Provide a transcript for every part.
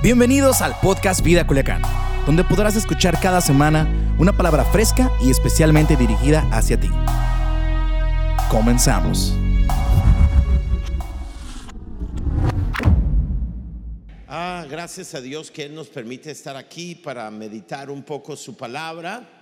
Bienvenidos al podcast Vida Culiacán, donde podrás escuchar cada semana una palabra fresca y especialmente dirigida hacia ti. Comenzamos. Ah, gracias a Dios que Él nos permite estar aquí para meditar un poco su palabra.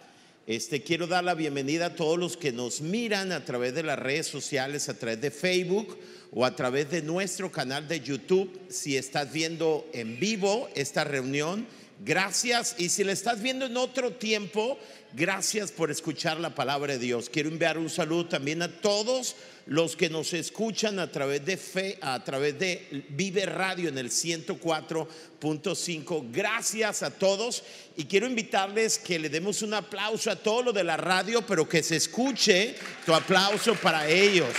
Este, quiero dar la bienvenida a todos los que nos miran a través de las redes sociales, a través de Facebook o a través de nuestro canal de YouTube. Si estás viendo en vivo esta reunión, gracias. Y si la estás viendo en otro tiempo, gracias por escuchar la palabra de Dios. Quiero enviar un saludo también a todos los que nos escuchan a través de fe, a través de Vive Radio en el 104.5. Gracias a todos y quiero invitarles que le demos un aplauso a todo lo de la radio, pero que se escuche tu aplauso para ellos.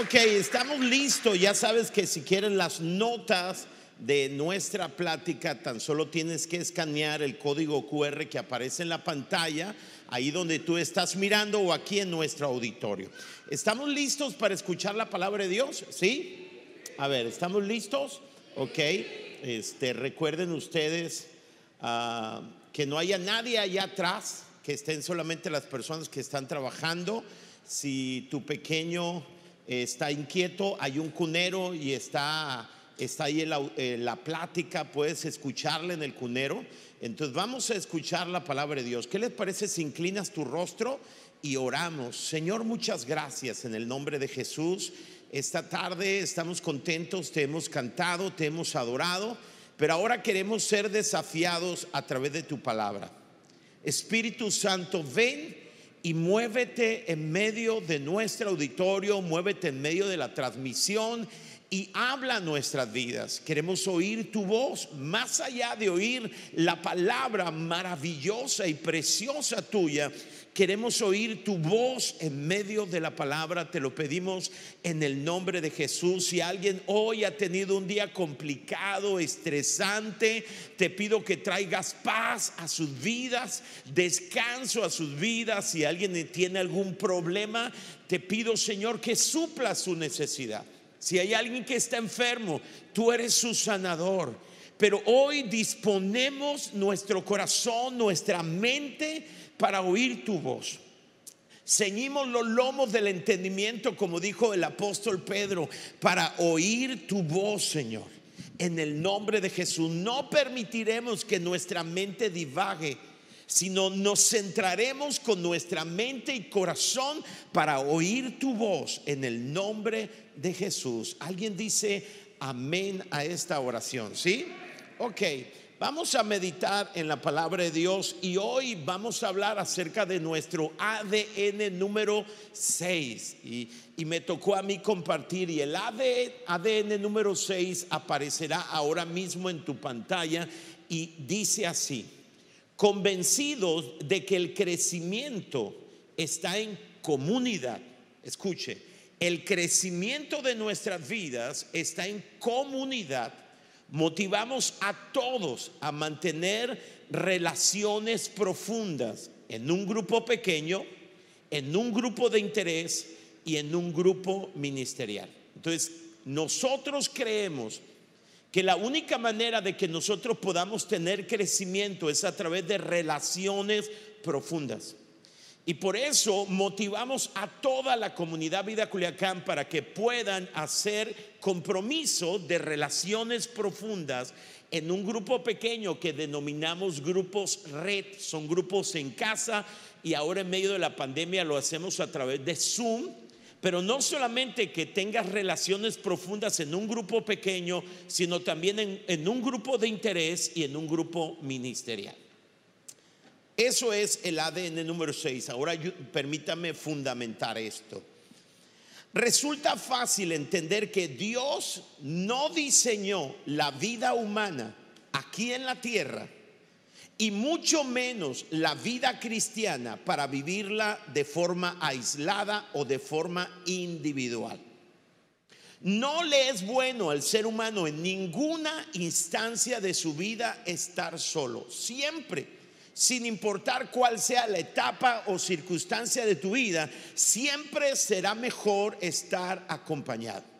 Ok, estamos listos. Ya sabes que si quieren las notas de nuestra plática, tan solo tienes que escanear el código QR que aparece en la pantalla, ahí donde tú estás mirando o aquí en nuestro auditorio. ¿Estamos listos para escuchar la palabra de Dios? ¿Sí? A ver, ¿estamos listos? Ok. Este, recuerden ustedes ah, que no haya nadie allá atrás, que estén solamente las personas que están trabajando. Si tu pequeño está inquieto, hay un cunero y está está ahí la, eh, la plática, puedes escucharla en el cunero. Entonces vamos a escuchar la palabra de Dios. ¿Qué les parece si inclinas tu rostro y oramos? Señor, muchas gracias en el nombre de Jesús. Esta tarde estamos contentos, te hemos cantado, te hemos adorado, pero ahora queremos ser desafiados a través de tu palabra. Espíritu Santo, ven y muévete en medio de nuestro auditorio, muévete en medio de la transmisión y habla nuestras vidas. Queremos oír tu voz, más allá de oír la palabra maravillosa y preciosa tuya. Queremos oír tu voz en medio de la palabra. Te lo pedimos en el nombre de Jesús. Si alguien hoy ha tenido un día complicado, estresante, te pido que traigas paz a sus vidas, descanso a sus vidas. Si alguien tiene algún problema, te pido, Señor, que supla su necesidad. Si hay alguien que está enfermo, tú eres su sanador. Pero hoy disponemos nuestro corazón, nuestra mente para oír tu voz. Ceñimos los lomos del entendimiento, como dijo el apóstol Pedro, para oír tu voz, Señor. En el nombre de Jesús, no permitiremos que nuestra mente divague sino nos centraremos con nuestra mente y corazón para oír tu voz en el nombre de Jesús. ¿Alguien dice amén a esta oración? ¿Sí? Ok, vamos a meditar en la palabra de Dios y hoy vamos a hablar acerca de nuestro ADN número 6. Y, y me tocó a mí compartir y el ADN número 6 aparecerá ahora mismo en tu pantalla y dice así convencidos de que el crecimiento está en comunidad. Escuche, el crecimiento de nuestras vidas está en comunidad. Motivamos a todos a mantener relaciones profundas en un grupo pequeño, en un grupo de interés y en un grupo ministerial. Entonces, nosotros creemos que la única manera de que nosotros podamos tener crecimiento es a través de relaciones profundas. Y por eso motivamos a toda la comunidad Vida Culiacán para que puedan hacer compromiso de relaciones profundas en un grupo pequeño que denominamos grupos red, son grupos en casa y ahora en medio de la pandemia lo hacemos a través de Zoom pero no solamente que tengas relaciones profundas en un grupo pequeño, sino también en, un grupo de interés y en un grupo ministerial. Eso es el ADN número 6. Ahora permítame fundamentar esto. Resulta fácil entender que Dios no diseñó la vida humana aquí en la tierra y mucho menos la vida cristiana para vivirla de forma aislada o de forma individual. No le es bueno al ser humano en ninguna instancia de su vida estar solo. Siempre, sin importar cuál sea la etapa o circunstancia de tu vida, siempre será mejor estar acompañado.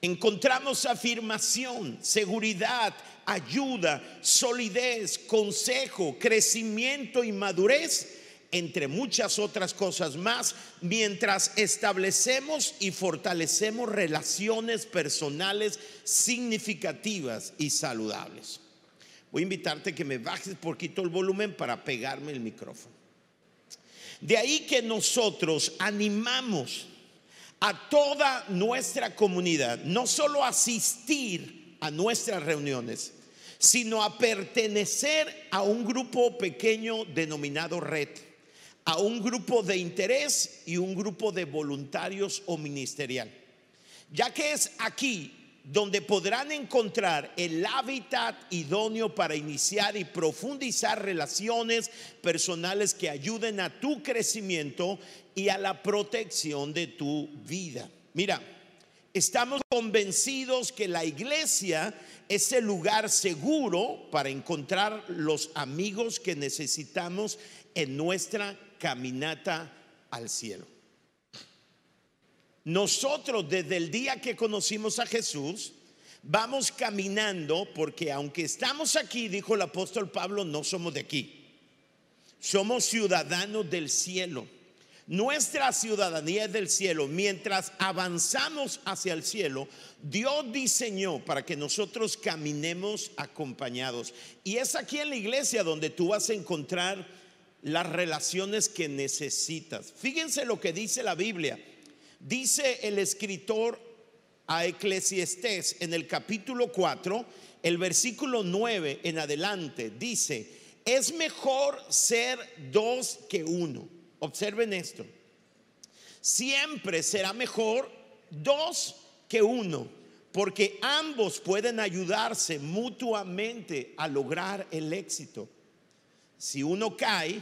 Encontramos afirmación, seguridad, ayuda, solidez, consejo, crecimiento y madurez, entre muchas otras cosas más, mientras establecemos y fortalecemos relaciones personales significativas y saludables. Voy a invitarte que me bajes poquito el volumen para pegarme el micrófono. De ahí que nosotros animamos a toda nuestra comunidad, no solo asistir a nuestras reuniones, sino a pertenecer a un grupo pequeño denominado red, a un grupo de interés y un grupo de voluntarios o ministerial. Ya que es aquí donde podrán encontrar el hábitat idóneo para iniciar y profundizar relaciones personales que ayuden a tu crecimiento y a la protección de tu vida. Mira, estamos convencidos que la iglesia es el lugar seguro para encontrar los amigos que necesitamos en nuestra caminata al cielo. Nosotros desde el día que conocimos a Jesús, vamos caminando porque aunque estamos aquí, dijo el apóstol Pablo, no somos de aquí. Somos ciudadanos del cielo. Nuestra ciudadanía es del cielo. Mientras avanzamos hacia el cielo, Dios diseñó para que nosotros caminemos acompañados. Y es aquí en la iglesia donde tú vas a encontrar las relaciones que necesitas. Fíjense lo que dice la Biblia. Dice el escritor a Eclesiastés en el capítulo 4, el versículo 9 en adelante, dice, es mejor ser dos que uno. Observen esto. Siempre será mejor dos que uno, porque ambos pueden ayudarse mutuamente a lograr el éxito. Si uno cae,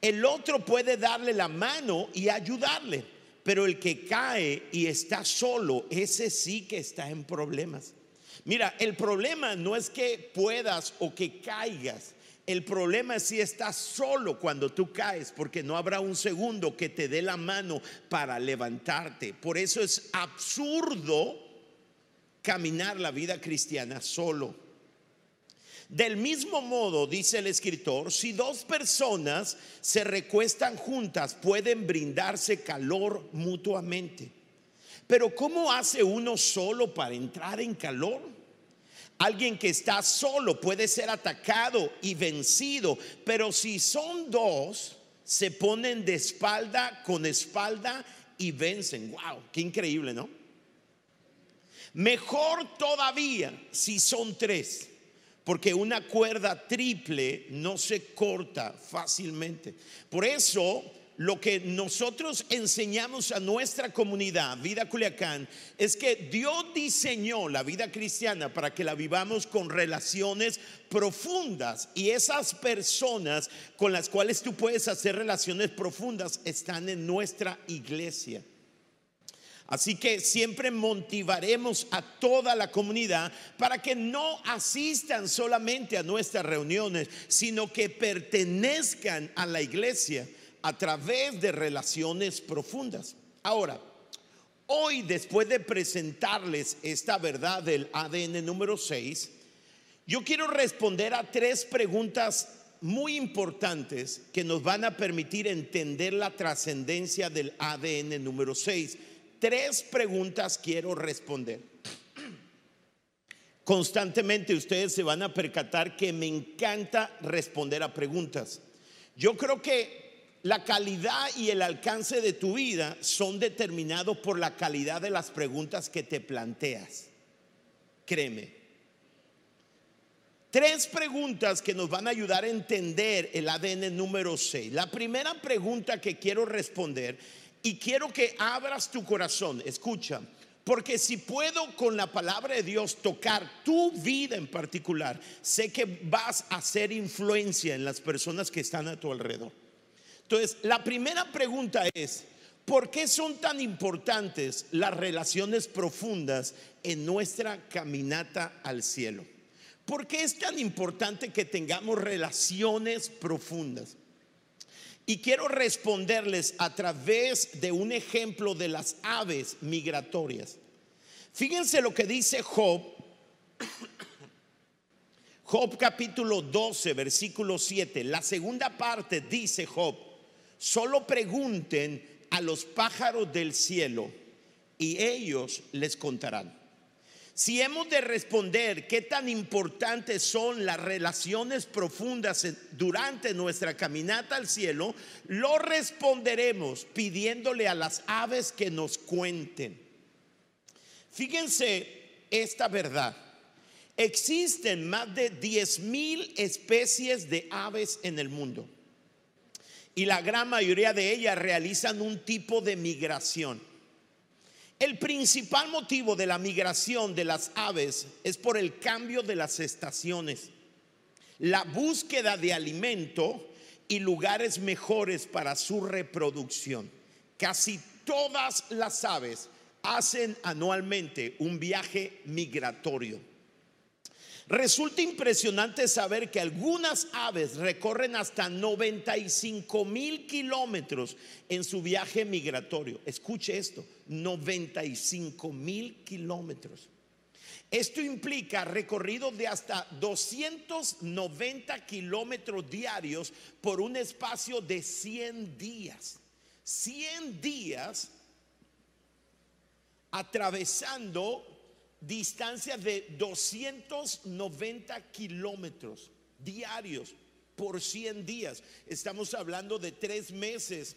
el otro puede darle la mano y ayudarle. Pero el que cae y está solo, ese sí que está en problemas. Mira, el problema no es que puedas o que caigas. El problema es si estás solo cuando tú caes, porque no habrá un segundo que te dé la mano para levantarte. Por eso es absurdo caminar la vida cristiana solo. Del mismo modo, dice el escritor, si dos personas se recuestan juntas, pueden brindarse calor mutuamente. Pero ¿cómo hace uno solo para entrar en calor? Alguien que está solo puede ser atacado y vencido, pero si son dos, se ponen de espalda con espalda y vencen. ¡Wow! ¡Qué increíble, ¿no? Mejor todavía si son tres porque una cuerda triple no se corta fácilmente. Por eso, lo que nosotros enseñamos a nuestra comunidad, Vida Culiacán, es que Dios diseñó la vida cristiana para que la vivamos con relaciones profundas y esas personas con las cuales tú puedes hacer relaciones profundas están en nuestra iglesia. Así que siempre motivaremos a toda la comunidad para que no asistan solamente a nuestras reuniones, sino que pertenezcan a la iglesia a través de relaciones profundas. Ahora, hoy después de presentarles esta verdad del ADN número 6, yo quiero responder a tres preguntas muy importantes que nos van a permitir entender la trascendencia del ADN número 6 tres preguntas quiero responder. Constantemente ustedes se van a percatar que me encanta responder a preguntas. Yo creo que la calidad y el alcance de tu vida son determinados por la calidad de las preguntas que te planteas. Créeme. Tres preguntas que nos van a ayudar a entender el ADN número 6. La primera pregunta que quiero responder y quiero que abras tu corazón, escucha, porque si puedo con la palabra de Dios tocar tu vida en particular, sé que vas a hacer influencia en las personas que están a tu alrededor. Entonces, la primera pregunta es, ¿por qué son tan importantes las relaciones profundas en nuestra caminata al cielo? ¿Por qué es tan importante que tengamos relaciones profundas? Y quiero responderles a través de un ejemplo de las aves migratorias. Fíjense lo que dice Job. Job capítulo 12, versículo 7. La segunda parte dice Job, solo pregunten a los pájaros del cielo y ellos les contarán. Si hemos de responder qué tan importantes son las relaciones profundas durante nuestra caminata al cielo, lo responderemos pidiéndole a las aves que nos cuenten. Fíjense esta verdad. Existen más de 10 mil especies de aves en el mundo y la gran mayoría de ellas realizan un tipo de migración. El principal motivo de la migración de las aves es por el cambio de las estaciones, la búsqueda de alimento y lugares mejores para su reproducción. Casi todas las aves hacen anualmente un viaje migratorio. Resulta impresionante saber que algunas aves recorren hasta 95 mil kilómetros en su viaje migratorio. Escuche esto, 95 mil kilómetros. Esto implica recorrido de hasta 290 kilómetros diarios por un espacio de 100 días. 100 días atravesando distancias de 290 kilómetros diarios por 100 días. Estamos hablando de tres meses.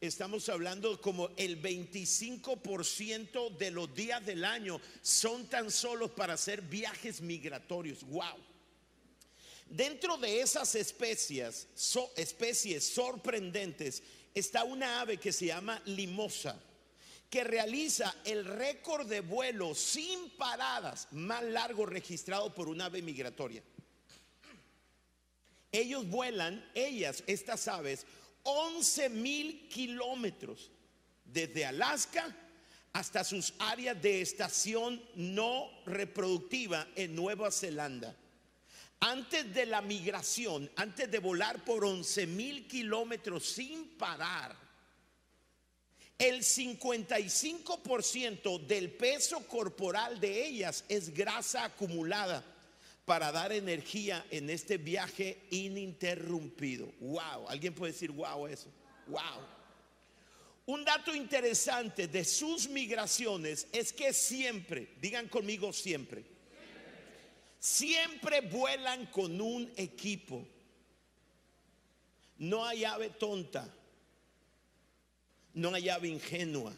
Estamos hablando como el 25% de los días del año son tan solo para hacer viajes migratorios. ¡Wow! Dentro de esas especies, especies sorprendentes, está una ave que se llama limosa que realiza el récord de vuelo sin paradas más largo registrado por un ave migratoria. Ellos vuelan, ellas, estas aves, 11 mil kilómetros desde Alaska hasta sus áreas de estación no reproductiva en Nueva Zelanda. Antes de la migración, antes de volar por 11 mil kilómetros sin parar, el 55% del peso corporal de ellas es grasa acumulada para dar energía en este viaje ininterrumpido. Wow, alguien puede decir wow eso. Wow. Un dato interesante de sus migraciones es que siempre, digan conmigo siempre, siempre vuelan con un equipo. No hay ave tonta no hay ave ingenua,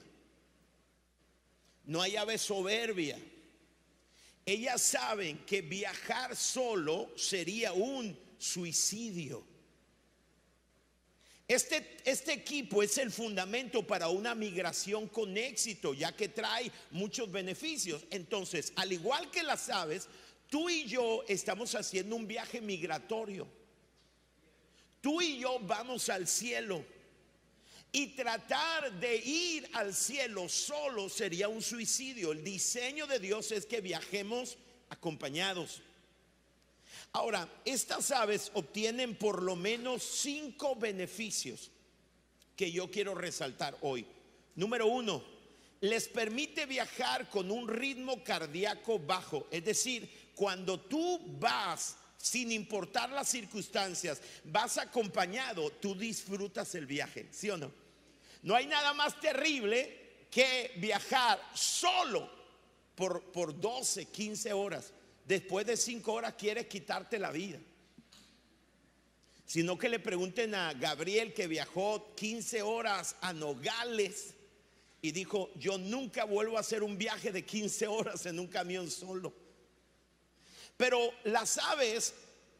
no hay ave soberbia. Ellas saben que viajar solo sería un suicidio. Este, este, equipo es el fundamento para una migración con éxito, ya que trae muchos beneficios. Entonces, al igual que las aves, tú y yo estamos haciendo un viaje migratorio. Tú y yo vamos al cielo. Y tratar de ir al cielo solo sería un suicidio. El diseño de Dios es que viajemos acompañados. Ahora, estas aves obtienen por lo menos cinco beneficios que yo quiero resaltar hoy. Número uno, les permite viajar con un ritmo cardíaco bajo. Es decir, cuando tú vas, sin importar las circunstancias, vas acompañado, tú disfrutas el viaje, ¿sí o no? No hay nada más terrible que viajar solo por, por 12, 15 horas. Después de 5 horas quieres quitarte la vida. Sino que le pregunten a Gabriel que viajó 15 horas a Nogales y dijo, yo nunca vuelvo a hacer un viaje de 15 horas en un camión solo. Pero las aves,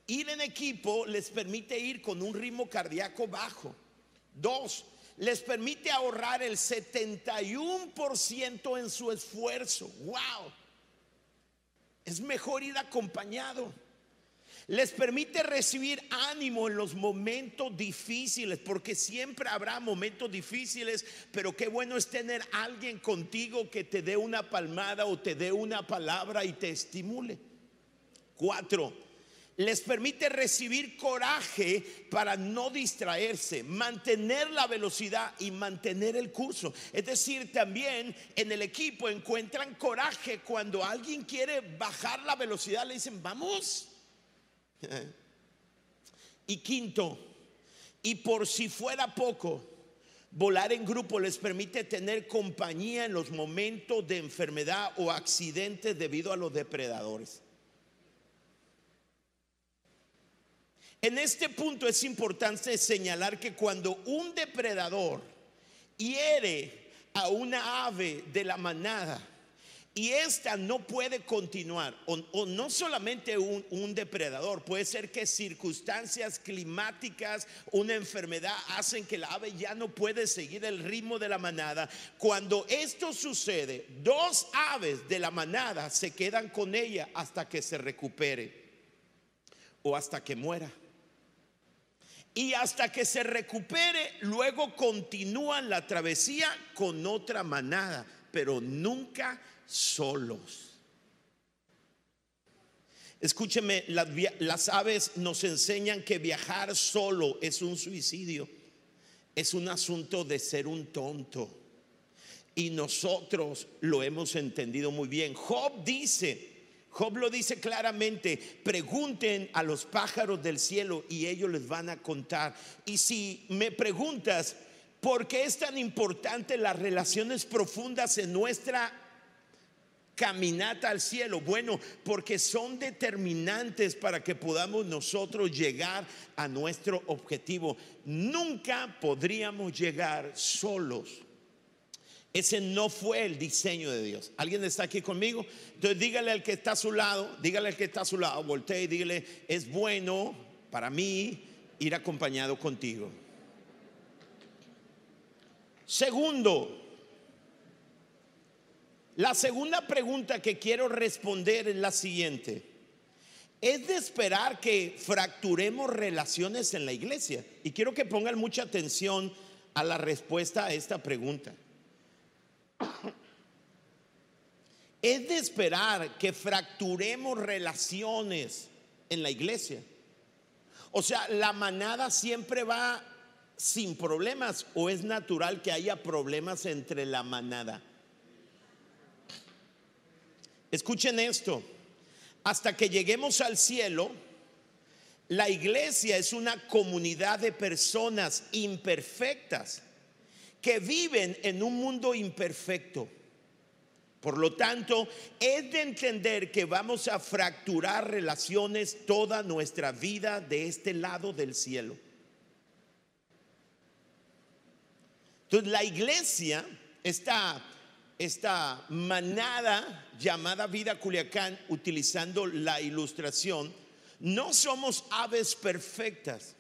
ir en equipo les permite ir con un ritmo cardíaco bajo. Dos, les permite ahorrar el 71% en su esfuerzo. ¡Wow! Es mejor ir acompañado. Les permite recibir ánimo en los momentos difíciles, porque siempre habrá momentos difíciles, pero qué bueno es tener alguien contigo que te dé una palmada o te dé una palabra y te estimule. Cuatro, les permite recibir coraje para no distraerse, mantener la velocidad y mantener el curso. Es decir, también en el equipo encuentran coraje cuando alguien quiere bajar la velocidad, le dicen, vamos. Y quinto, y por si fuera poco, volar en grupo les permite tener compañía en los momentos de enfermedad o accidentes debido a los depredadores. En este punto es importante señalar que cuando un depredador hiere a una ave de la manada y esta no puede continuar, o, no solamente un, un, depredador, puede ser que circunstancias climáticas, una enfermedad hacen que la ave ya no puede seguir el ritmo de la manada. Cuando esto sucede, dos aves de la manada se quedan con ella hasta que se recupere o hasta que muera. Y hasta que se recupere, luego continúan la travesía con otra manada, pero nunca solos. Escúcheme, las, las, aves nos enseñan que viajar solo es un suicidio, es un asunto de ser un tonto. Y nosotros lo hemos entendido muy bien. Job dice, Job lo dice claramente, pregunten a los pájaros del cielo y ellos les van a contar. Y si me preguntas, ¿por qué es tan importante las relaciones profundas en nuestra caminata al cielo? Bueno, porque son determinantes para que podamos nosotros llegar a nuestro objetivo. Nunca podríamos llegar solos ese no fue el diseño de Dios. ¿Alguien está aquí conmigo? Entonces dígale al que está a su lado, dígale al que está a su lado, voltee y dígale, es bueno para mí ir acompañado contigo. Segundo, la segunda pregunta que quiero responder es la siguiente. Es de esperar que fracturemos relaciones en la iglesia. Y quiero que pongan mucha atención a la respuesta a esta pregunta. Es de esperar que fracturemos relaciones en la iglesia. O sea, la manada siempre va sin problemas o es natural que haya problemas entre la manada. Escuchen esto, hasta que lleguemos al cielo, la iglesia es una comunidad de personas imperfectas que viven en un mundo imperfecto. Por lo tanto, es de entender que vamos a fracturar relaciones toda nuestra vida de este lado del cielo. Entonces, la iglesia, esta, esta manada llamada vida Culiacán, utilizando la ilustración, no somos aves perfectas.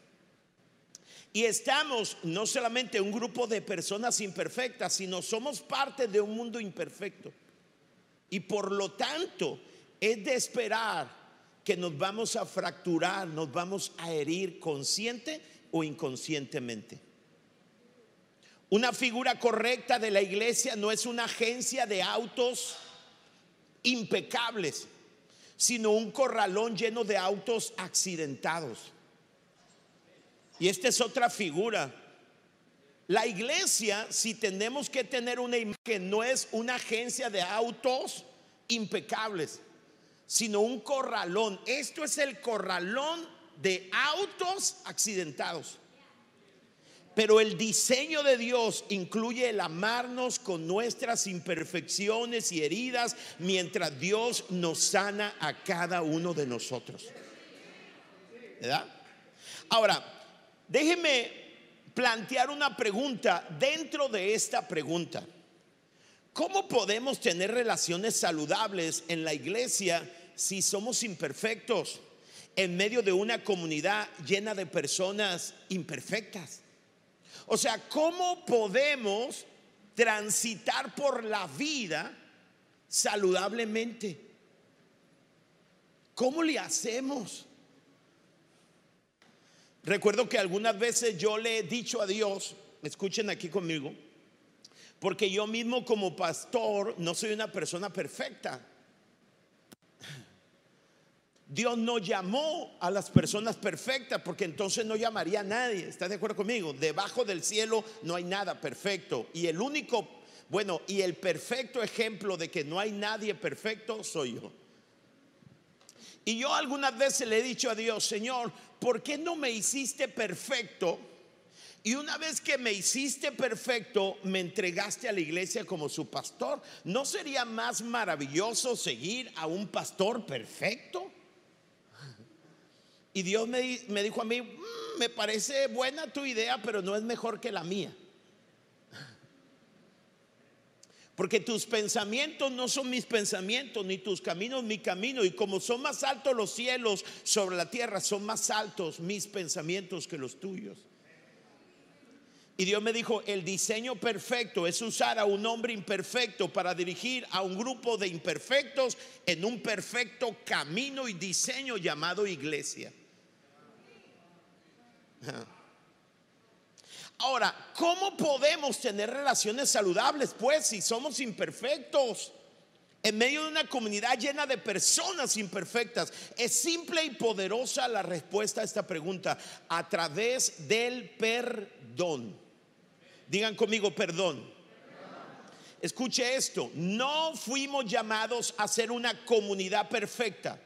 Y estamos no solamente un grupo de personas imperfectas, sino somos parte de un mundo imperfecto. Y por lo tanto, es de esperar que nos vamos a fracturar, nos vamos a herir consciente o inconscientemente. Una figura correcta de la iglesia no es una agencia de autos impecables, sino un corralón lleno de autos accidentados. Y esta es otra figura. La iglesia, si tenemos que tener una imagen, no es una agencia de autos impecables, sino un corralón. Esto es el corralón de autos accidentados. Pero el diseño de Dios incluye el amarnos con nuestras imperfecciones y heridas mientras Dios nos sana a cada uno de nosotros. ¿Verdad? Ahora, Déjeme plantear una pregunta dentro de esta pregunta. ¿Cómo podemos tener relaciones saludables en la iglesia si somos imperfectos en medio de una comunidad llena de personas imperfectas? O sea, ¿cómo podemos transitar por la vida saludablemente? ¿Cómo le hacemos? Recuerdo que algunas veces yo le he dicho a Dios, escuchen aquí conmigo, porque yo mismo como pastor no soy una persona perfecta. Dios no llamó a las personas perfectas porque entonces no llamaría a nadie. ¿Estás de acuerdo conmigo? Debajo del cielo no hay nada perfecto. Y el único, bueno, y el perfecto ejemplo de que no hay nadie perfecto soy yo. Y yo algunas veces le he dicho a Dios, Señor, ¿por qué no me hiciste perfecto? Y una vez que me hiciste perfecto, me entregaste a la iglesia como su pastor. ¿No sería más maravilloso seguir a un pastor perfecto? Y Dios me, dijo a mí, mm, me parece buena tu idea, pero no es mejor que la mía. Porque tus pensamientos no son mis pensamientos, ni tus caminos mi camino. Y como son más altos los cielos sobre la tierra, son más altos mis pensamientos que los tuyos. Y Dios me dijo, el diseño perfecto es usar a un hombre imperfecto para dirigir a un grupo de imperfectos en un perfecto camino y diseño llamado iglesia. Ahora, ¿cómo podemos tener relaciones saludables? Pues si somos imperfectos. En medio de una comunidad llena de personas imperfectas, es simple y poderosa la respuesta a esta pregunta a través del perdón. Digan conmigo perdón. Escuche esto, no fuimos llamados a ser una comunidad perfecta.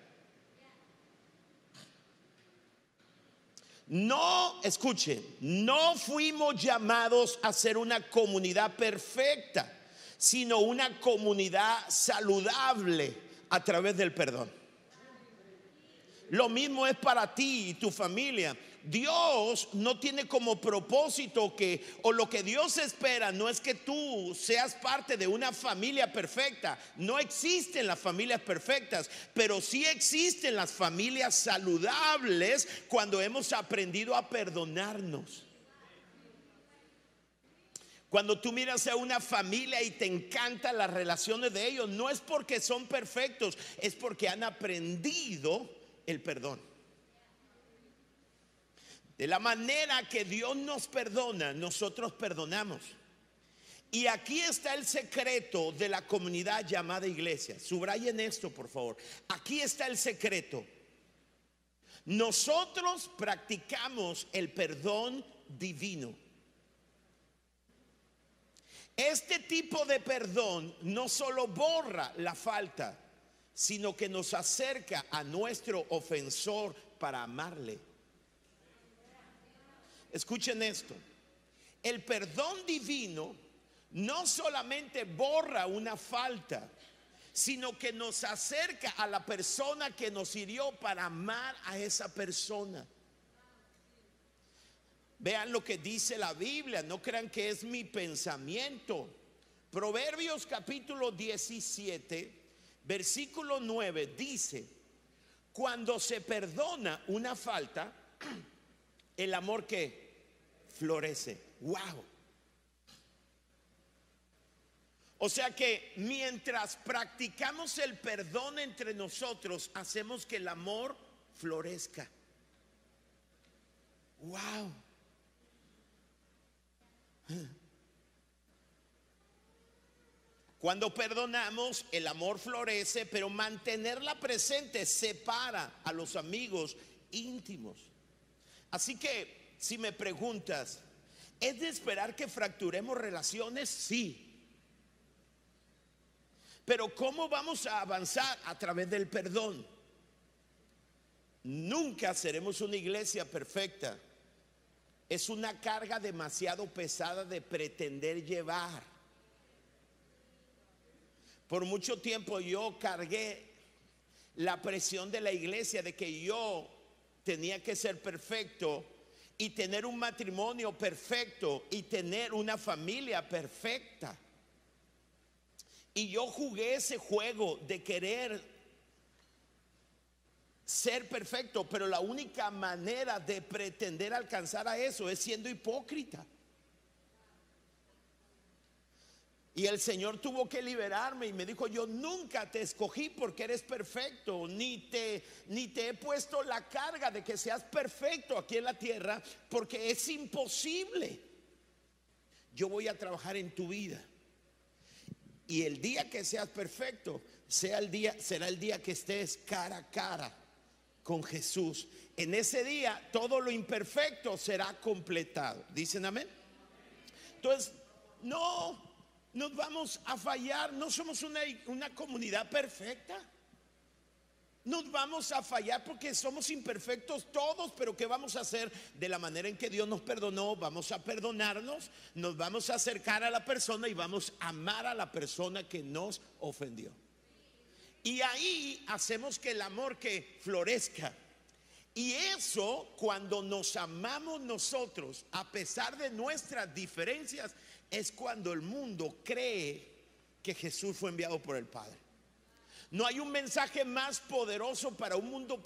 No, escuchen, no fuimos llamados a ser una comunidad perfecta, sino una comunidad saludable a través del perdón. Lo mismo es para ti y tu familia. Dios no tiene como propósito que, o lo que Dios espera, no es que tú seas parte de una familia perfecta. No existen las familias perfectas, pero sí existen las familias saludables cuando hemos aprendido a perdonarnos. Cuando tú miras a una familia y te encantan las relaciones de ellos, no es porque son perfectos, es porque han aprendido el perdón. De la manera que Dios nos perdona, nosotros perdonamos. Y aquí está el secreto de la comunidad llamada iglesia. Subrayen esto, por favor. Aquí está el secreto. Nosotros practicamos el perdón divino. Este tipo de perdón no solo borra la falta, sino que nos acerca a nuestro ofensor para amarle. Escuchen esto. El perdón divino no solamente borra una falta, sino que nos acerca a la persona que nos hirió para amar a esa persona. Vean lo que dice la Biblia, no crean que es mi pensamiento. Proverbios capítulo 17, versículo 9 dice, cuando se perdona una falta, el amor que florece. ¡Wow! O sea que mientras practicamos el perdón entre nosotros, hacemos que el amor florezca. ¡Wow! Cuando perdonamos, el amor florece, pero mantenerla presente separa a los amigos íntimos. Así que si me preguntas, ¿es de esperar que fracturemos relaciones? Sí. Pero ¿cómo vamos a avanzar? A través del perdón. Nunca seremos una iglesia perfecta. Es una carga demasiado pesada de pretender llevar. Por mucho tiempo yo cargué la presión de la iglesia de que yo tenía que ser perfecto y tener un matrimonio perfecto y tener una familia perfecta. Y yo jugué ese juego de querer ser perfecto, pero la única manera de pretender alcanzar a eso es siendo hipócrita. Y el Señor tuvo que liberarme y me dijo, yo nunca te escogí porque eres perfecto, ni te, ni te he puesto la carga de que seas perfecto aquí en la tierra, porque es imposible. Yo voy a trabajar en tu vida. Y el día que seas perfecto, sea el día, será el día que estés cara a cara con Jesús, en ese día todo lo imperfecto será completado. ¿Dicen amén? Entonces, no, nos vamos a fallar, no somos una, una comunidad perfecta. Nos vamos a fallar porque somos imperfectos todos, pero ¿qué vamos a hacer? De la manera en que Dios nos perdonó, vamos a perdonarnos, nos vamos a acercar a la persona y vamos a amar a la persona que nos ofendió. Y ahí hacemos que el amor que florezca. Y eso cuando nos amamos nosotros, a pesar de nuestras diferencias, es cuando el mundo cree que Jesús fue enviado por el Padre. No hay un mensaje más poderoso para un mundo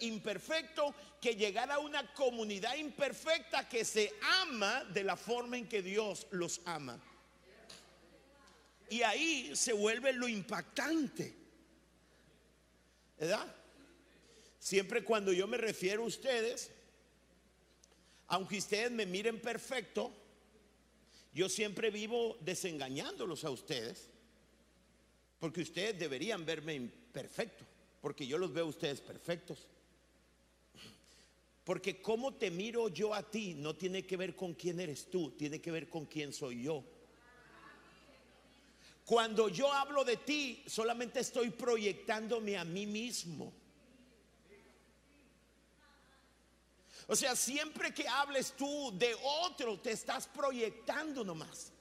imperfecto que llegar a una comunidad imperfecta que se ama de la forma en que Dios los ama. Y ahí se vuelve lo impactante. ¿Verdad? Siempre cuando yo me refiero a ustedes, aunque ustedes me miren perfecto, yo siempre vivo desengañándolos a ustedes porque ustedes deberían verme imperfecto, porque yo los veo a ustedes perfectos. Porque cómo te miro yo a ti no tiene que ver con quién eres tú, tiene que ver con quién soy yo. Cuando yo hablo de ti, solamente estoy proyectándome a mí mismo. O sea, siempre que hables tú de otro, te estás proyectando nomás.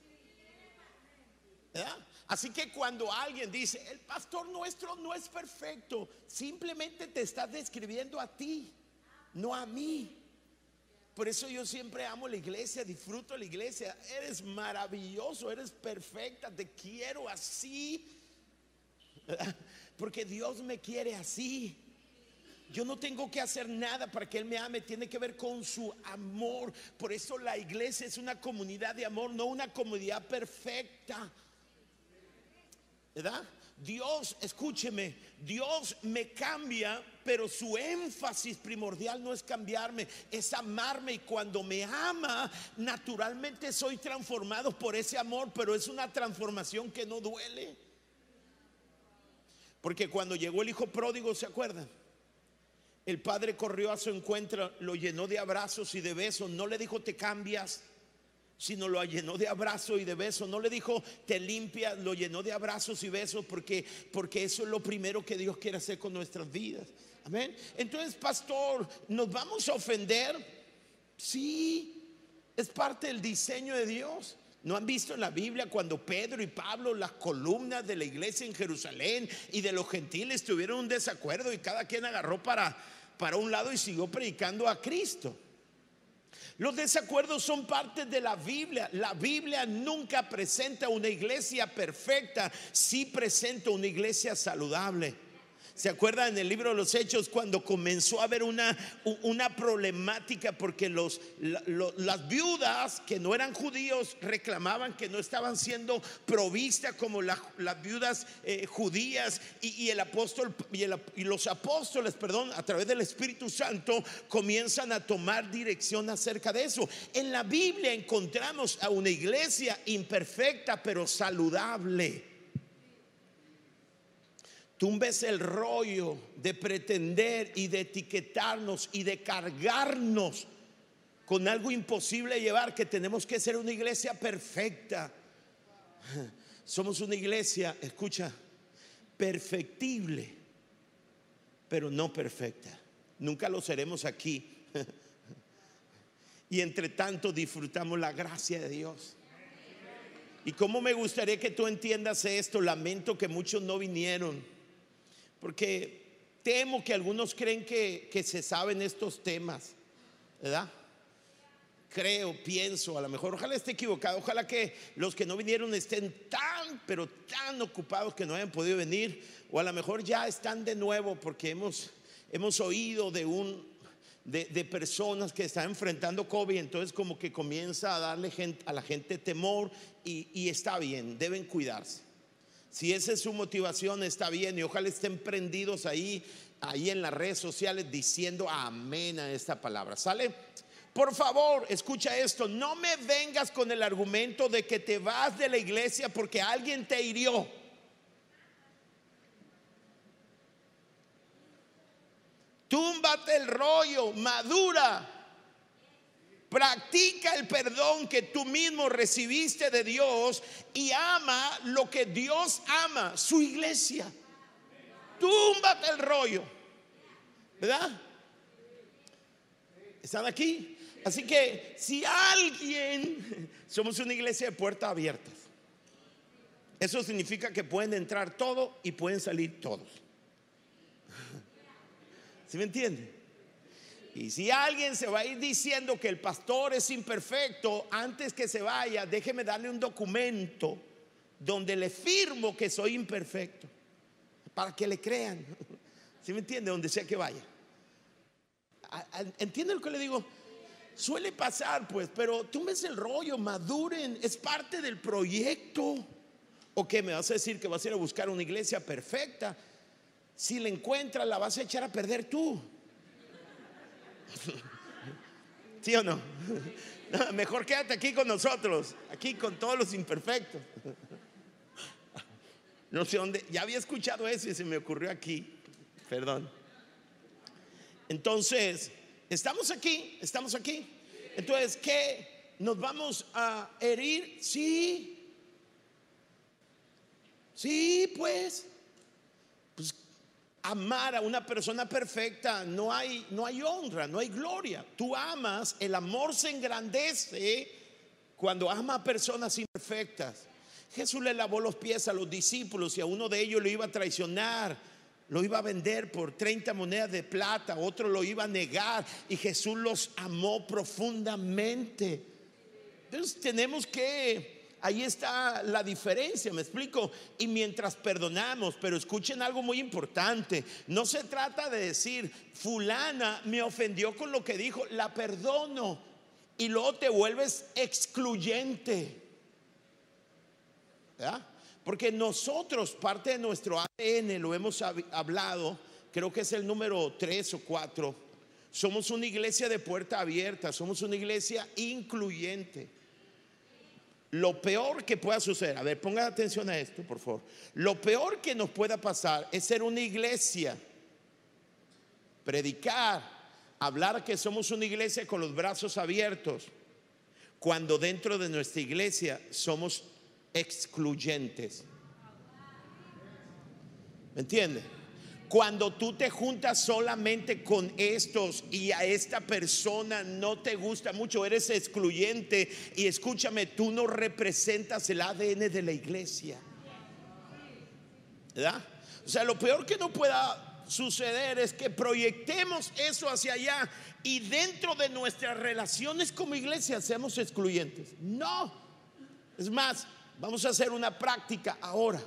¿Verdad? Así que cuando alguien dice, el pastor nuestro no es perfecto, simplemente te está describiendo a ti, no a mí. Por eso yo siempre amo la iglesia, disfruto la iglesia. Eres maravilloso, eres perfecta, te quiero así. Porque Dios me quiere así. Yo no tengo que hacer nada para que Él me ame, tiene que ver con su amor. Por eso la iglesia es una comunidad de amor, no una comunidad perfecta. ¿verdad? Dios, escúcheme, Dios me cambia, pero su énfasis primordial no es cambiarme, es amarme. Y cuando me ama, naturalmente soy transformado por ese amor, pero es una transformación que no duele. Porque cuando llegó el hijo pródigo, ¿se acuerdan? El padre corrió a su encuentro, lo llenó de abrazos y de besos, no le dijo te cambias sino lo llenó de abrazos y de besos. No le dijo, te limpia, lo llenó de abrazos y besos porque, porque eso es lo primero que Dios quiere hacer con nuestras vidas. Amén. Entonces, pastor, ¿nos vamos a ofender? Sí, es parte del diseño de Dios. ¿No han visto en la Biblia cuando Pedro y Pablo, las columnas de la iglesia en Jerusalén y de los gentiles tuvieron un desacuerdo y cada quien agarró para, para un lado y siguió predicando a Cristo? Los desacuerdos son parte de la Biblia. La Biblia nunca presenta una iglesia perfecta, sí presenta una iglesia saludable. ¿Se acuerdan en el libro de los Hechos cuando comenzó a haber una, una problemática porque los, las viudas que no eran judíos reclamaban que no estaban siendo provistas como las viudas eh, judías y, el apóstol y, y los apóstoles, perdón, a través del Espíritu Santo comienzan a tomar dirección acerca de eso. En la Biblia encontramos a una iglesia imperfecta pero saludable tumbes el rollo de pretender y de etiquetarnos y de cargarnos con algo imposible llevar, que tenemos que ser una iglesia perfecta. Somos una iglesia, escucha, perfectible, pero no perfecta. Nunca lo seremos aquí. Y entre tanto disfrutamos la gracia de Dios. Y como me gustaría que tú entiendas esto, lamento que muchos no vinieron porque temo que algunos creen que, se saben estos temas, ¿verdad? Creo, pienso, a lo mejor, ojalá esté equivocado, ojalá que los que no vinieron estén tan, pero tan ocupados que no hayan podido venir, o a lo mejor ya están de nuevo porque hemos, hemos oído de un, de, personas que están enfrentando COVID, entonces como que comienza a darle a la gente temor y, y está bien, deben cuidarse. Si esa es su motivación, está bien y ojalá estén prendidos ahí, ahí en las redes sociales diciendo amén a esta palabra. ¿Sale? Por favor, escucha esto, no me vengas con el argumento de que te vas de la iglesia porque alguien te hirió. túmbate el rollo, madura. Practica el perdón que tú mismo recibiste de Dios y ama lo que Dios ama, su iglesia. Túmbate el rollo. ¿Verdad? ¿Están aquí? Así que si alguien, somos una iglesia de puertas abiertas. Eso significa que pueden entrar todos y pueden salir todos. ¿Sí me entiende? Y si alguien se va a ir diciendo que el pastor es imperfecto, antes que se vaya, déjeme darle un documento donde le firmo que soy imperfecto, para que le crean. ¿Sí me entiende? Donde sea que vaya. ¿Entiende lo que le digo? Suele pasar, pues, pero tú ves el rollo, maduren, es parte del proyecto. ¿O qué me vas a decir que vas a ir a buscar una iglesia perfecta? Si la encuentras, la vas a echar a perder tú. ¿Sí o no? Mejor quédate aquí con nosotros, aquí con todos los imperfectos. No sé dónde, ya había escuchado eso y se me ocurrió aquí, perdón. Entonces, estamos aquí, estamos aquí. Entonces, ¿qué? ¿Nos vamos a herir? Sí. Sí, pues. Pues amar a una persona perfecta no hay no hay honra, no hay gloria. Tú amas, el amor se engrandece cuando ama a personas imperfectas. Jesús le lavó los pies a los discípulos y a uno de ellos lo iba a traicionar lo iba a vender por 30 monedas de plata, otro lo iba a negar y Jesús los amó profundamente. Entonces tenemos que, ahí está la diferencia, me explico. Y mientras perdonamos, pero escuchen algo muy importante, no se trata de decir, fulana me ofendió con lo que dijo, la perdono y luego te vuelves excluyente. Porque nosotros, parte de nuestro ADN, lo hemos hablado, creo que es el número tres o cuatro, somos una iglesia de puerta abierta, somos una iglesia incluyente. Lo peor que pueda suceder, a ver, ponga atención a esto, por favor. Lo peor que nos pueda pasar es ser una iglesia, predicar, hablar que somos una iglesia con los brazos abiertos, cuando dentro de nuestra iglesia somos excluyentes. ¿Me entiende? Cuando tú te juntas solamente con estos y a esta persona no te gusta mucho, eres excluyente y escúchame, tú no representas el ADN de la iglesia. ¿Verdad? O sea, lo peor que no pueda suceder es que proyectemos eso hacia allá y dentro de nuestras relaciones como iglesia seamos excluyentes. No. Es más, Vamos a hacer una práctica ahora.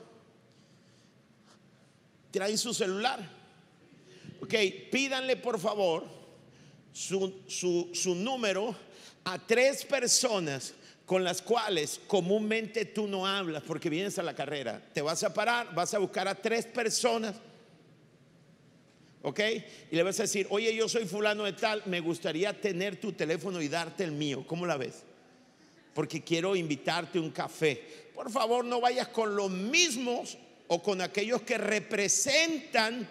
Traen su celular. Ok, pídanle por favor su, su, número a tres personas con las cuales comúnmente tú no hablas porque vienes a la carrera. Te vas a parar, vas a buscar a tres personas. ¿Ok? Y le vas a decir, oye, yo soy fulano de tal, me gustaría tener tu teléfono y darte el mío. ¿Cómo la ves? porque quiero invitarte un café. Por favor, no vayas con los mismos o con aquellos que representan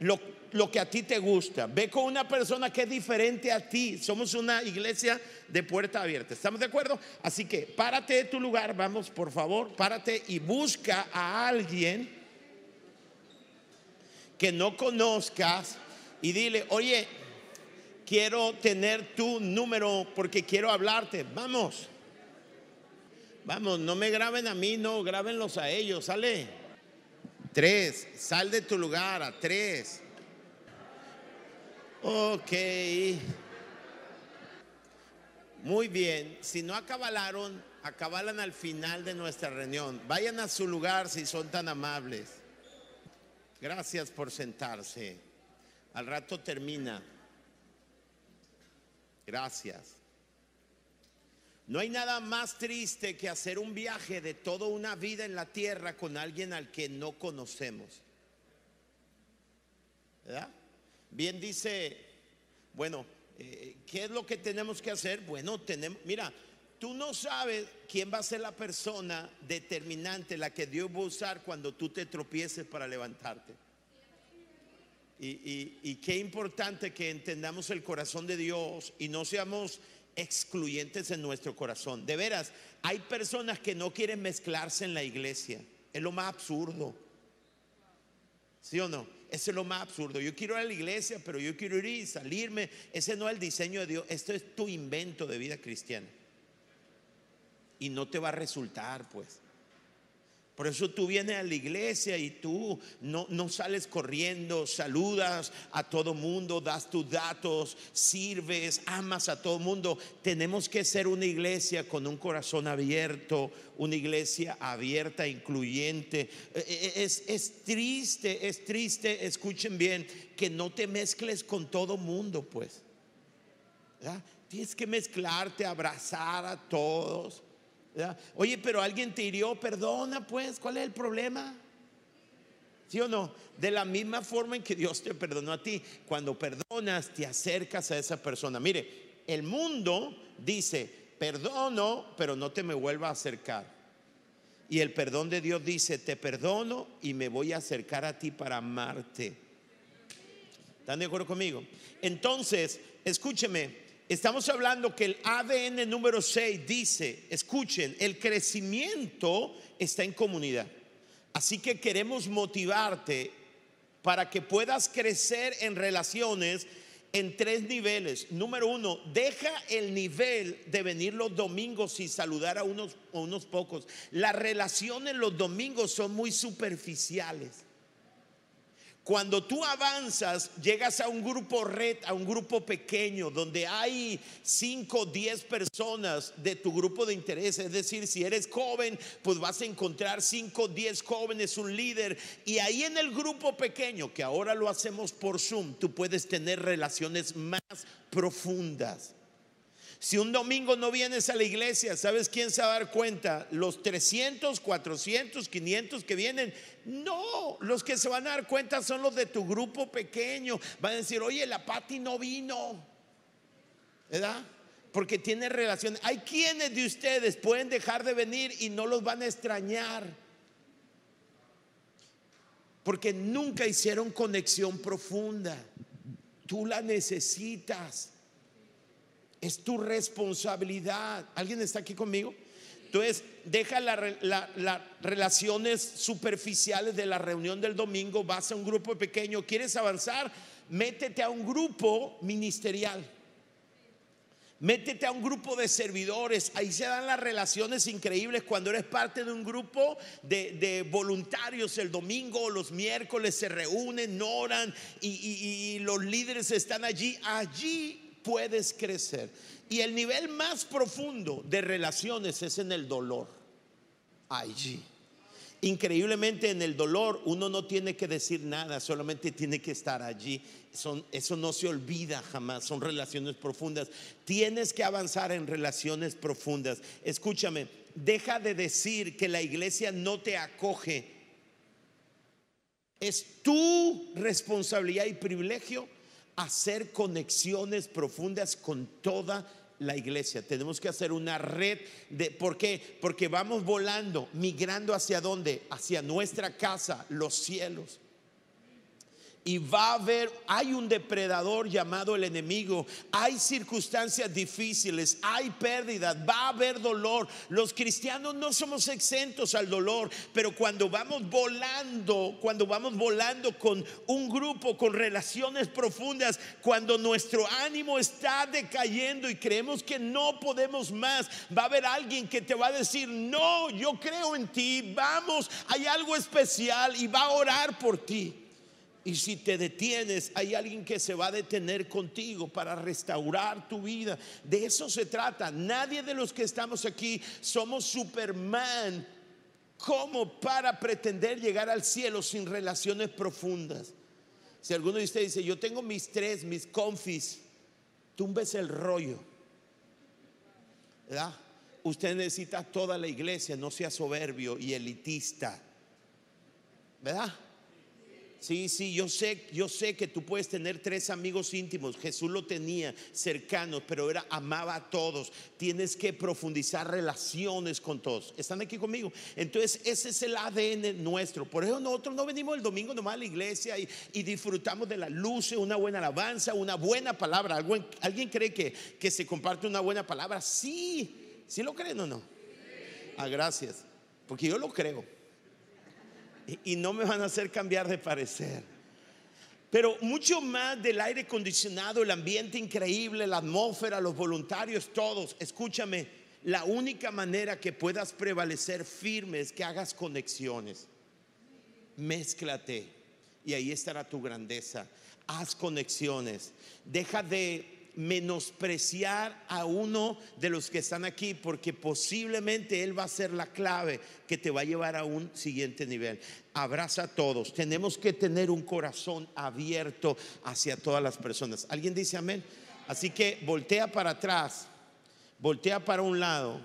lo, lo, que a ti te gusta. Ve con una persona que es diferente a ti. Somos una iglesia de puerta abierta. ¿Estamos de acuerdo? Así que párate de tu lugar, vamos, por favor, párate y busca a alguien que no conozcas y dile, oye, quiero tener tu número porque quiero hablarte. Vamos. Vamos, no me graben a mí, no, grábenlos a ellos, sale. Tres, sal de tu lugar, a tres. Ok. Muy bien, si no acabalaron, acabalan al final de nuestra reunión. Vayan a su lugar si son tan amables. Gracias por sentarse. Al rato termina. Gracias. No hay nada más triste que hacer un viaje de toda una vida en la tierra con alguien al que no conocemos. ¿Verdad? Bien dice, bueno, eh, ¿qué es lo que tenemos que hacer? Bueno, tenemos, mira, tú no sabes quién va a ser la persona determinante, la que Dios va a usar cuando tú te tropieces para levantarte. Y, y qué importante que entendamos el corazón de Dios y no seamos excluyentes en nuestro corazón. De veras, hay personas que no quieren mezclarse en la iglesia. Es lo más absurdo. ¿Sí o no? Eso es lo más absurdo. Yo quiero ir a la iglesia, pero yo quiero ir y salirme. Ese no es el diseño de Dios. Esto es tu invento de vida cristiana. Y no te va a resultar, pues. Por eso tú vienes a la iglesia y tú no, no, sales corriendo, saludas a todo mundo, das tus datos, sirves, amas a todo mundo. Tenemos que ser una iglesia con un corazón abierto, una iglesia abierta, incluyente. E, e, e, es, es triste, es triste, escuchen bien, que no te mezcles con todo mundo, pues. Tienes que mezclarte, abrazar a todos. Oye, pero alguien te hirió, perdona pues, ¿cuál es el problema? ¿Sí o no? De la misma forma en que Dios te perdonó a ti, cuando perdonas te acercas a esa persona. Mire, el mundo dice, perdono, pero no te me vuelva a acercar. Y el perdón de Dios dice, te perdono y me voy a acercar a ti para amarte. ¿Están de acuerdo conmigo? Entonces, escúcheme, Estamos hablando que el ADN número 6 dice, escuchen, el crecimiento está en comunidad. Así que queremos motivarte para que puedas crecer en relaciones en tres niveles. Número uno, deja el nivel de venir los domingos y saludar a unos, a unos pocos. Las relaciones los domingos son muy superficiales. Cuando tú avanzas, llegas a un grupo red, a un grupo pequeño, donde hay 5, 10 personas de tu grupo de interés. Es decir, si eres joven, pues vas a encontrar 5, 10 jóvenes, un líder. Y ahí en el grupo pequeño, que ahora lo hacemos por Zoom, tú puedes tener relaciones más profundas. Si un domingo no vienes a la iglesia, ¿sabes quién se va a dar cuenta? Los 300, 400, 500 que vienen. No, los que se van a dar cuenta son los de tu grupo pequeño. Van a decir, oye, la Pati no vino. ¿Verdad? Porque tiene relación. Hay quienes de ustedes pueden dejar de venir y no los van a extrañar. Porque nunca hicieron conexión profunda. Tú la necesitas. Es tu responsabilidad. ¿Alguien está aquí conmigo? Entonces, deja las relaciones superficiales de la reunión del domingo, vas a un grupo pequeño, quieres avanzar, métete a un grupo ministerial. Métete a un grupo de servidores, ahí se dan las relaciones increíbles cuando eres parte de un grupo de, voluntarios el domingo o los miércoles se reúnen, oran y los líderes están allí. Allí puedes crecer. Y el nivel más profundo de relaciones es en el dolor. Allí. Increíblemente en el dolor uno no tiene que decir nada, solamente tiene que estar allí. Son, eso no se olvida jamás, son relaciones profundas. Tienes que avanzar en relaciones profundas. Escúchame, deja de decir que la iglesia no te acoge. Es tu responsabilidad y privilegio hacer conexiones profundas con toda la iglesia. Tenemos que hacer una red de ¿por qué? Porque vamos volando, migrando hacia dónde? Hacia nuestra casa, los cielos y va a haber, hay un depredador llamado el enemigo, hay circunstancias difíciles, hay pérdidas, va a haber dolor. Los cristianos no somos exentos al dolor, pero cuando vamos volando, cuando vamos volando con un grupo, con relaciones profundas, cuando nuestro ánimo está decayendo y creemos que no podemos más, va a haber alguien que te va a decir, no, yo creo en ti, vamos, hay algo especial y va a orar por ti. Y si te detienes, hay alguien que se va a detener contigo para restaurar tu vida. De eso se trata. Nadie de los que estamos aquí somos Superman como para pretender llegar al cielo sin relaciones profundas. Si alguno de ustedes dice, yo tengo mis tres, mis confis, tumbes el rollo. ¿Verdad? Usted necesita toda la iglesia, no sea soberbio y elitista. ¿Verdad? Sí, sí, yo sé, yo sé que tú puedes tener tres amigos íntimos. Jesús lo tenía cercanos, pero era amaba a todos. Tienes que profundizar relaciones con todos. ¿Están aquí conmigo? Entonces, ese es el ADN nuestro. Por eso nosotros no venimos el domingo nomás a la iglesia y, disfrutamos de la luz, una buena alabanza, una buena palabra. ¿Alguien, ¿alguien cree que, que se comparte una buena palabra? Sí, ¿sí lo creen o no? Ah, gracias. Porque yo lo creo y no me van a hacer cambiar de parecer. Pero mucho más del aire acondicionado, el ambiente increíble, la atmósfera, los voluntarios, todos. Escúchame, la única manera que puedas prevalecer firme es que hagas conexiones. Mézclate y ahí estará tu grandeza. Haz conexiones. Deja de menospreciar a uno de los que están aquí porque posiblemente él va a ser la clave que te va a llevar a un siguiente nivel. Abraza a todos. Tenemos que tener un corazón abierto hacia todas las personas. ¿Alguien dice amén? Así que voltea para atrás, voltea para un lado,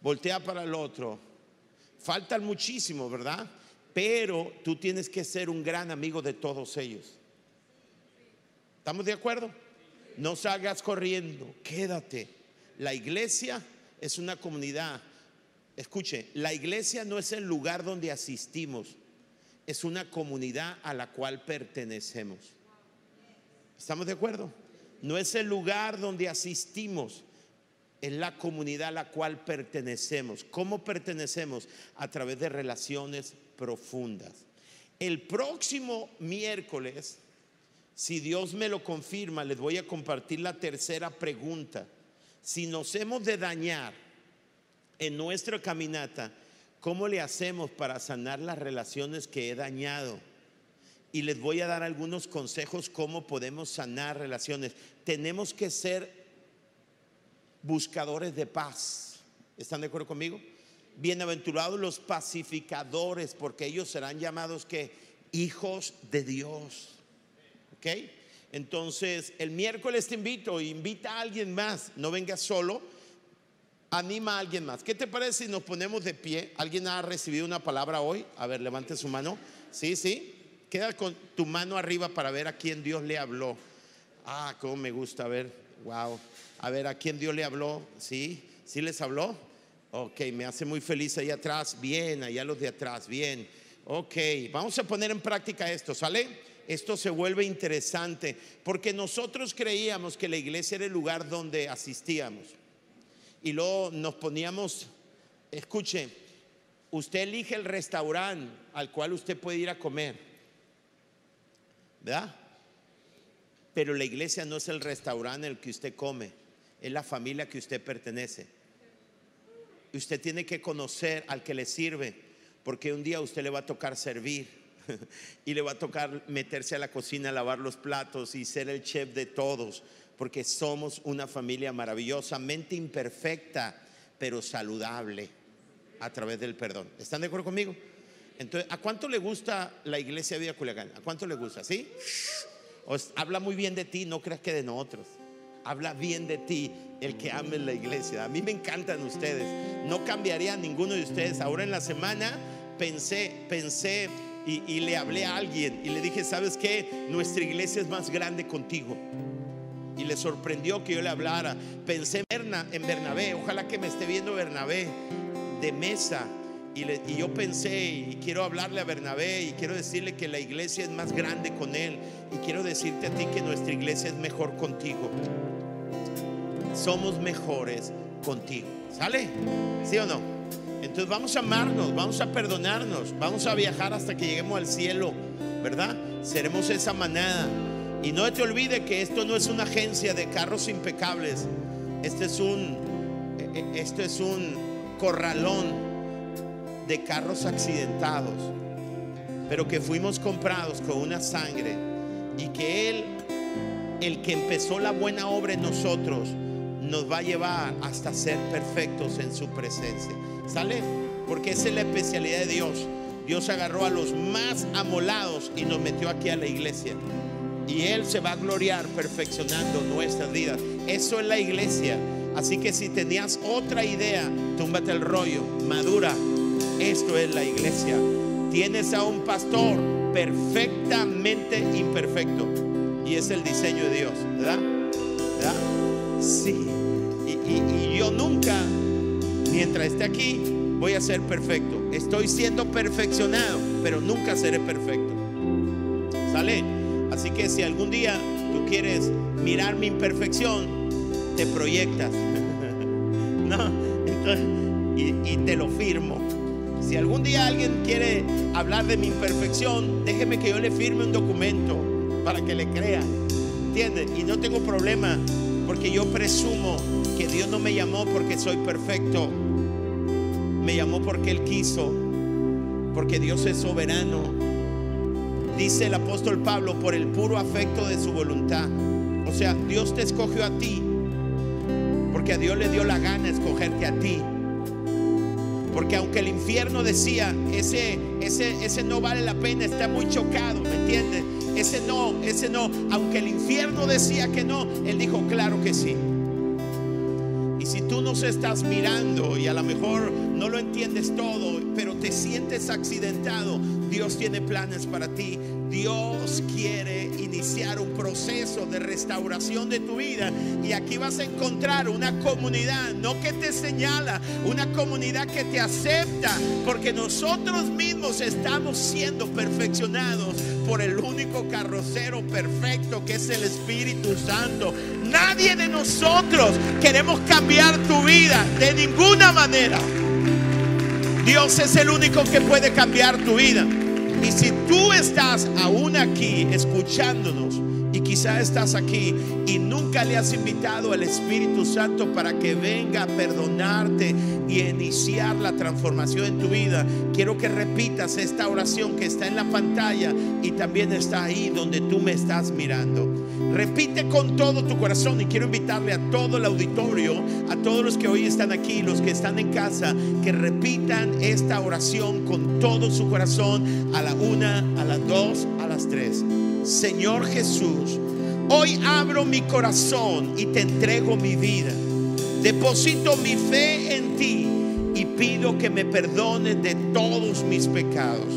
voltea para el otro. Faltan muchísimo, ¿verdad? Pero tú tienes que ser un gran amigo de todos ellos. ¿Estamos de acuerdo? No salgas corriendo, quédate. La iglesia es una comunidad. Escuche, la iglesia no es el lugar donde asistimos, es una comunidad a la cual pertenecemos. ¿Estamos de acuerdo? No es el lugar donde asistimos, es la comunidad a la cual pertenecemos. ¿Cómo pertenecemos? A través de relaciones profundas. El próximo miércoles si Dios me lo confirma, les voy a compartir la tercera pregunta. Si nos hemos de dañar en nuestra caminata, ¿cómo le hacemos para sanar las relaciones que he dañado? Y les voy a dar algunos consejos cómo podemos sanar relaciones. Tenemos que ser buscadores de paz. ¿Están de acuerdo conmigo? Bienaventurados los pacificadores, porque ellos serán llamados que hijos de Dios. Entonces, el miércoles te invito, invita a alguien más, no vengas solo, anima a alguien más. ¿Qué te parece si nos ponemos de pie? ¿Alguien ha recibido una palabra hoy? A ver, levante su mano. Sí, sí. Queda con tu mano arriba para ver a quién Dios le habló. Ah, cómo me gusta a ver. Wow. A ver, ¿a quién Dios le habló? ¿Sí? ¿Sí les habló? Ok, me hace muy feliz ahí atrás. Bien, allá los de atrás. Bien. Ok, vamos a poner en práctica esto, ¿sale? Esto se vuelve interesante, porque nosotros creíamos que la iglesia era el lugar donde asistíamos. Y luego nos poníamos, escuche, usted elige el restaurante al cual usted puede ir a comer, ¿verdad? Pero la iglesia no es el restaurante en el que usted come, es la familia que usted pertenece. Y usted tiene que conocer al que le sirve, porque un día usted le va a tocar servir y le va a tocar meterse a la cocina, lavar los platos y ser el chef de todos, porque somos una familia maravillosamente imperfecta, pero saludable a través del perdón. ¿Están de acuerdo conmigo? Entonces, ¿a cuánto le gusta la iglesia de Villa Culiacán? ¿A cuánto le gusta? ¿Sí? habla muy bien de ti, no creas que de nosotros. Habla bien de ti el que ame la iglesia. A mí me encantan ustedes. No cambiaría ninguno de ustedes. Ahora en la semana pensé, pensé y, le hablé a alguien y le dije, ¿sabes qué? Nuestra iglesia es más grande contigo. Y le sorprendió que yo le hablara. Pensé en Bernabé, ojalá que me esté viendo Bernabé de mesa. Y, y, yo pensé, y quiero hablarle a Bernabé, y quiero decirle que la iglesia es más grande con él. Y quiero decirte a ti que nuestra iglesia es mejor contigo. Somos mejores contigo. ¿Sale? ¿Sí o no? Entonces vamos a amarnos, vamos a perdonarnos, vamos a viajar hasta que lleguemos al cielo, ¿verdad? Seremos esa manada. Y no te olvides que esto no es una agencia de carros impecables. Este es un esto es un corralón de carros accidentados, pero que fuimos comprados con una sangre y que él el que empezó la buena obra en nosotros nos va a llevar hasta ser perfectos en su presencia. ¿Sale? Porque esa es la especialidad de Dios. Dios agarró a los más amolados y nos metió aquí a la iglesia. Y Él se va a gloriar perfeccionando nuestras vidas. Eso es la iglesia. Así que si tenías otra idea, túmbate el rollo, madura. Esto es la iglesia. Tienes a un pastor, perfectamente imperfecto. Y es el diseño de Dios, ¿verdad? ¿Verdad? Sí. Y, y yo nunca, mientras esté aquí, voy a ser perfecto. Estoy siendo perfeccionado, pero nunca seré perfecto. ¿Sale? Así que si algún día tú quieres mirar mi imperfección, te proyectas. no, y, y te lo firmo. Si algún día alguien quiere hablar de mi imperfección, déjeme que yo le firme un documento para que le crea. ¿Entiendes? Y no tengo problema porque yo presumo que Dios no me llamó porque soy perfecto. Me llamó porque Él quiso. Porque Dios es soberano. Dice el apóstol Pablo por el puro afecto de su voluntad. O sea, Dios te escogió a ti. Porque a Dios le dio la gana escogerte a ti. Porque aunque el infierno decía, ese, ese, ese no vale la pena, está muy chocado, ¿me entiendes? Ese no, ese no. Aunque el infierno decía que no, Él dijo, claro que sí. Y si tú nos estás mirando y a lo mejor no lo entiendes todo, pero te sientes accidentado, Dios tiene planes para ti. Dios quiere iniciar un proceso de restauración de tu vida y aquí vas a encontrar una comunidad, no que te señala, una comunidad que te acepta, porque nosotros mismos estamos siendo perfeccionados por el único carrocero perfecto que es el Espíritu Santo. Nadie de nosotros queremos cambiar tu vida de ninguna manera. Dios es el único que puede cambiar tu vida. Y si tú estás aún aquí escuchándonos y quizá estás aquí y nunca le has invitado al Espíritu Santo para que venga a perdonarte y iniciar la transformación en tu vida, quiero que repitas esta oración que está en la pantalla y también está ahí donde tú me estás mirando. Repite con todo tu corazón y quiero invitarle a todo el auditorio, a todos los que hoy están aquí, los que están en casa, que repitan esta oración con todo su corazón a la una, a las dos, a las tres. Señor Jesús, hoy abro mi corazón y te entrego mi vida. Deposito mi fe en ti y pido que me perdones de todos mis pecados.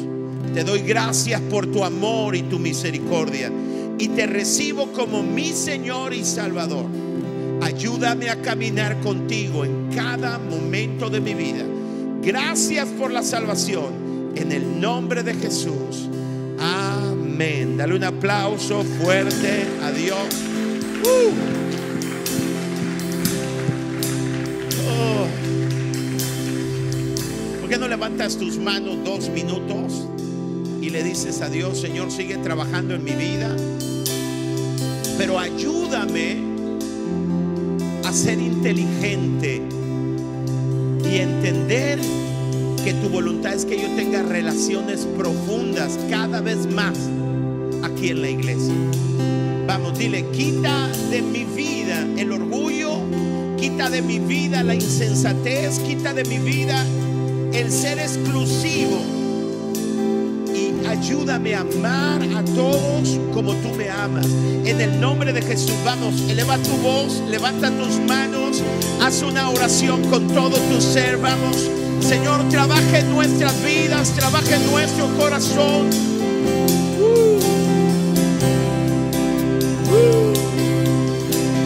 Te doy gracias por tu amor y tu misericordia y te recibo como mi Señor y Salvador. Ayúdame a caminar contigo en cada momento de mi vida. Gracias por la salvación. En el nombre de Jesús. Amén. Dale un aplauso fuerte a Dios. Uh. Oh. ¿Por qué no levantas tus manos dos minutos y le dices a Dios, Señor, sigue trabajando en mi vida? pero ayúdame a ser inteligente y entender que tu voluntad es que yo tenga relaciones profundas cada vez más aquí en la iglesia. Vamos, dile, quita de mi vida el orgullo, quita de mi vida la insensatez, quita de mi vida el ser exclusivo ayúdame a amar a todos como tú me amas. En el nombre de Jesús, vamos, eleva tu voz, levanta tus manos, haz una oración con todo tu ser, vamos. Señor, trabaja en nuestras vidas, trabaja en nuestro corazón. Uh. Uh.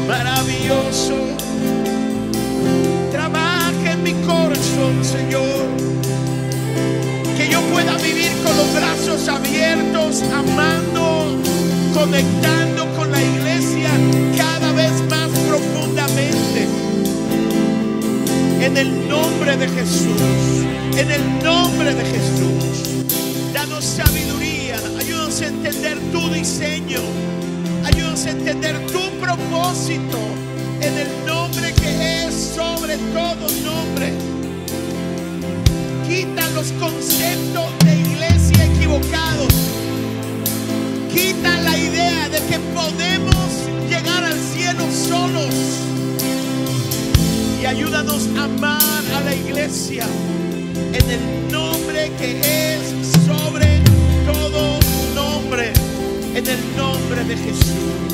Maravilloso. Trabaja en mi corazón, Señor yo pueda vivir con los brazos abiertos, amando, conectando con la iglesia cada vez más profundamente. En el nombre de Jesús, en el nombre de Jesús, danos sabiduría, ayúdanos a entender tu diseño, ayúdanos a entender tu propósito, en el nombre que es sobre todo nombre Quita los conceptos de iglesia equivocados. Quita la idea de que podemos llegar al cielo solos. Y ayúdanos a amar a la iglesia en el nombre que es sobre todo nombre. En el nombre de Jesús.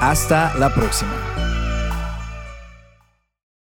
Hasta la próxima.